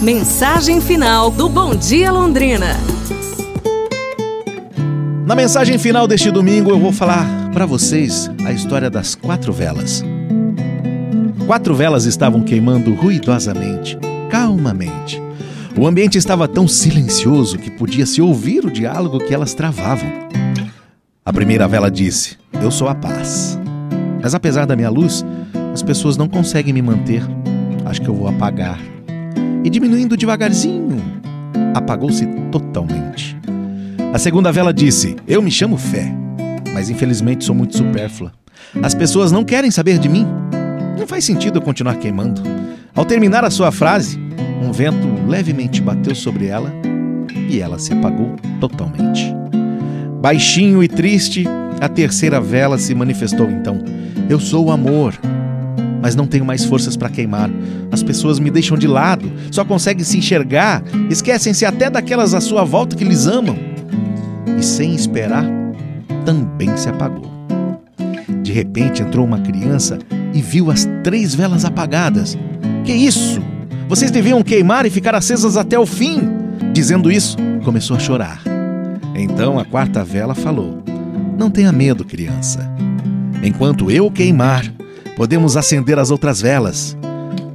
Mensagem final do Bom Dia Londrina. Na mensagem final deste domingo eu vou falar para vocês a história das quatro velas. Quatro velas estavam queimando ruidosamente, calmamente. O ambiente estava tão silencioso que podia-se ouvir o diálogo que elas travavam. A primeira vela disse: Eu sou a paz. Mas apesar da minha luz, as pessoas não conseguem me manter. Acho que eu vou apagar e diminuindo devagarzinho, apagou-se totalmente. A segunda vela disse: Eu me chamo Fé, mas infelizmente sou muito supérflua. As pessoas não querem saber de mim. Não faz sentido eu continuar queimando. Ao terminar a sua frase, um vento levemente bateu sobre ela e ela se apagou totalmente. Baixinho e triste, a terceira vela se manifestou então. Eu sou o amor, mas não tenho mais forças para queimar. As pessoas me deixam de lado, só conseguem se enxergar, esquecem-se até daquelas à sua volta que lhes amam. E sem esperar, também se apagou. De repente entrou uma criança e viu as três velas apagadas. Que isso? Vocês deviam queimar e ficar acesas até o fim. Dizendo isso, começou a chorar. Então a quarta vela falou: Não tenha medo, criança. Enquanto eu queimar, podemos acender as outras velas,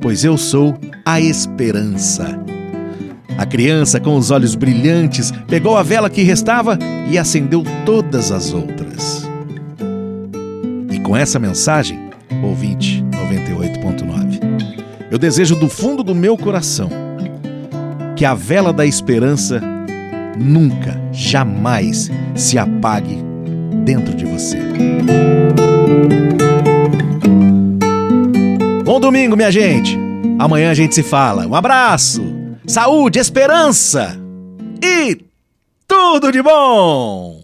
pois eu sou a esperança. A criança, com os olhos brilhantes, pegou a vela que restava e acendeu todas as outras. E com essa mensagem, ouvinte 98.9, eu desejo do fundo do meu coração que a vela da esperança nunca, jamais se apague dentro de você. Domingo, minha gente. Amanhã a gente se fala. Um abraço, saúde, esperança e tudo de bom!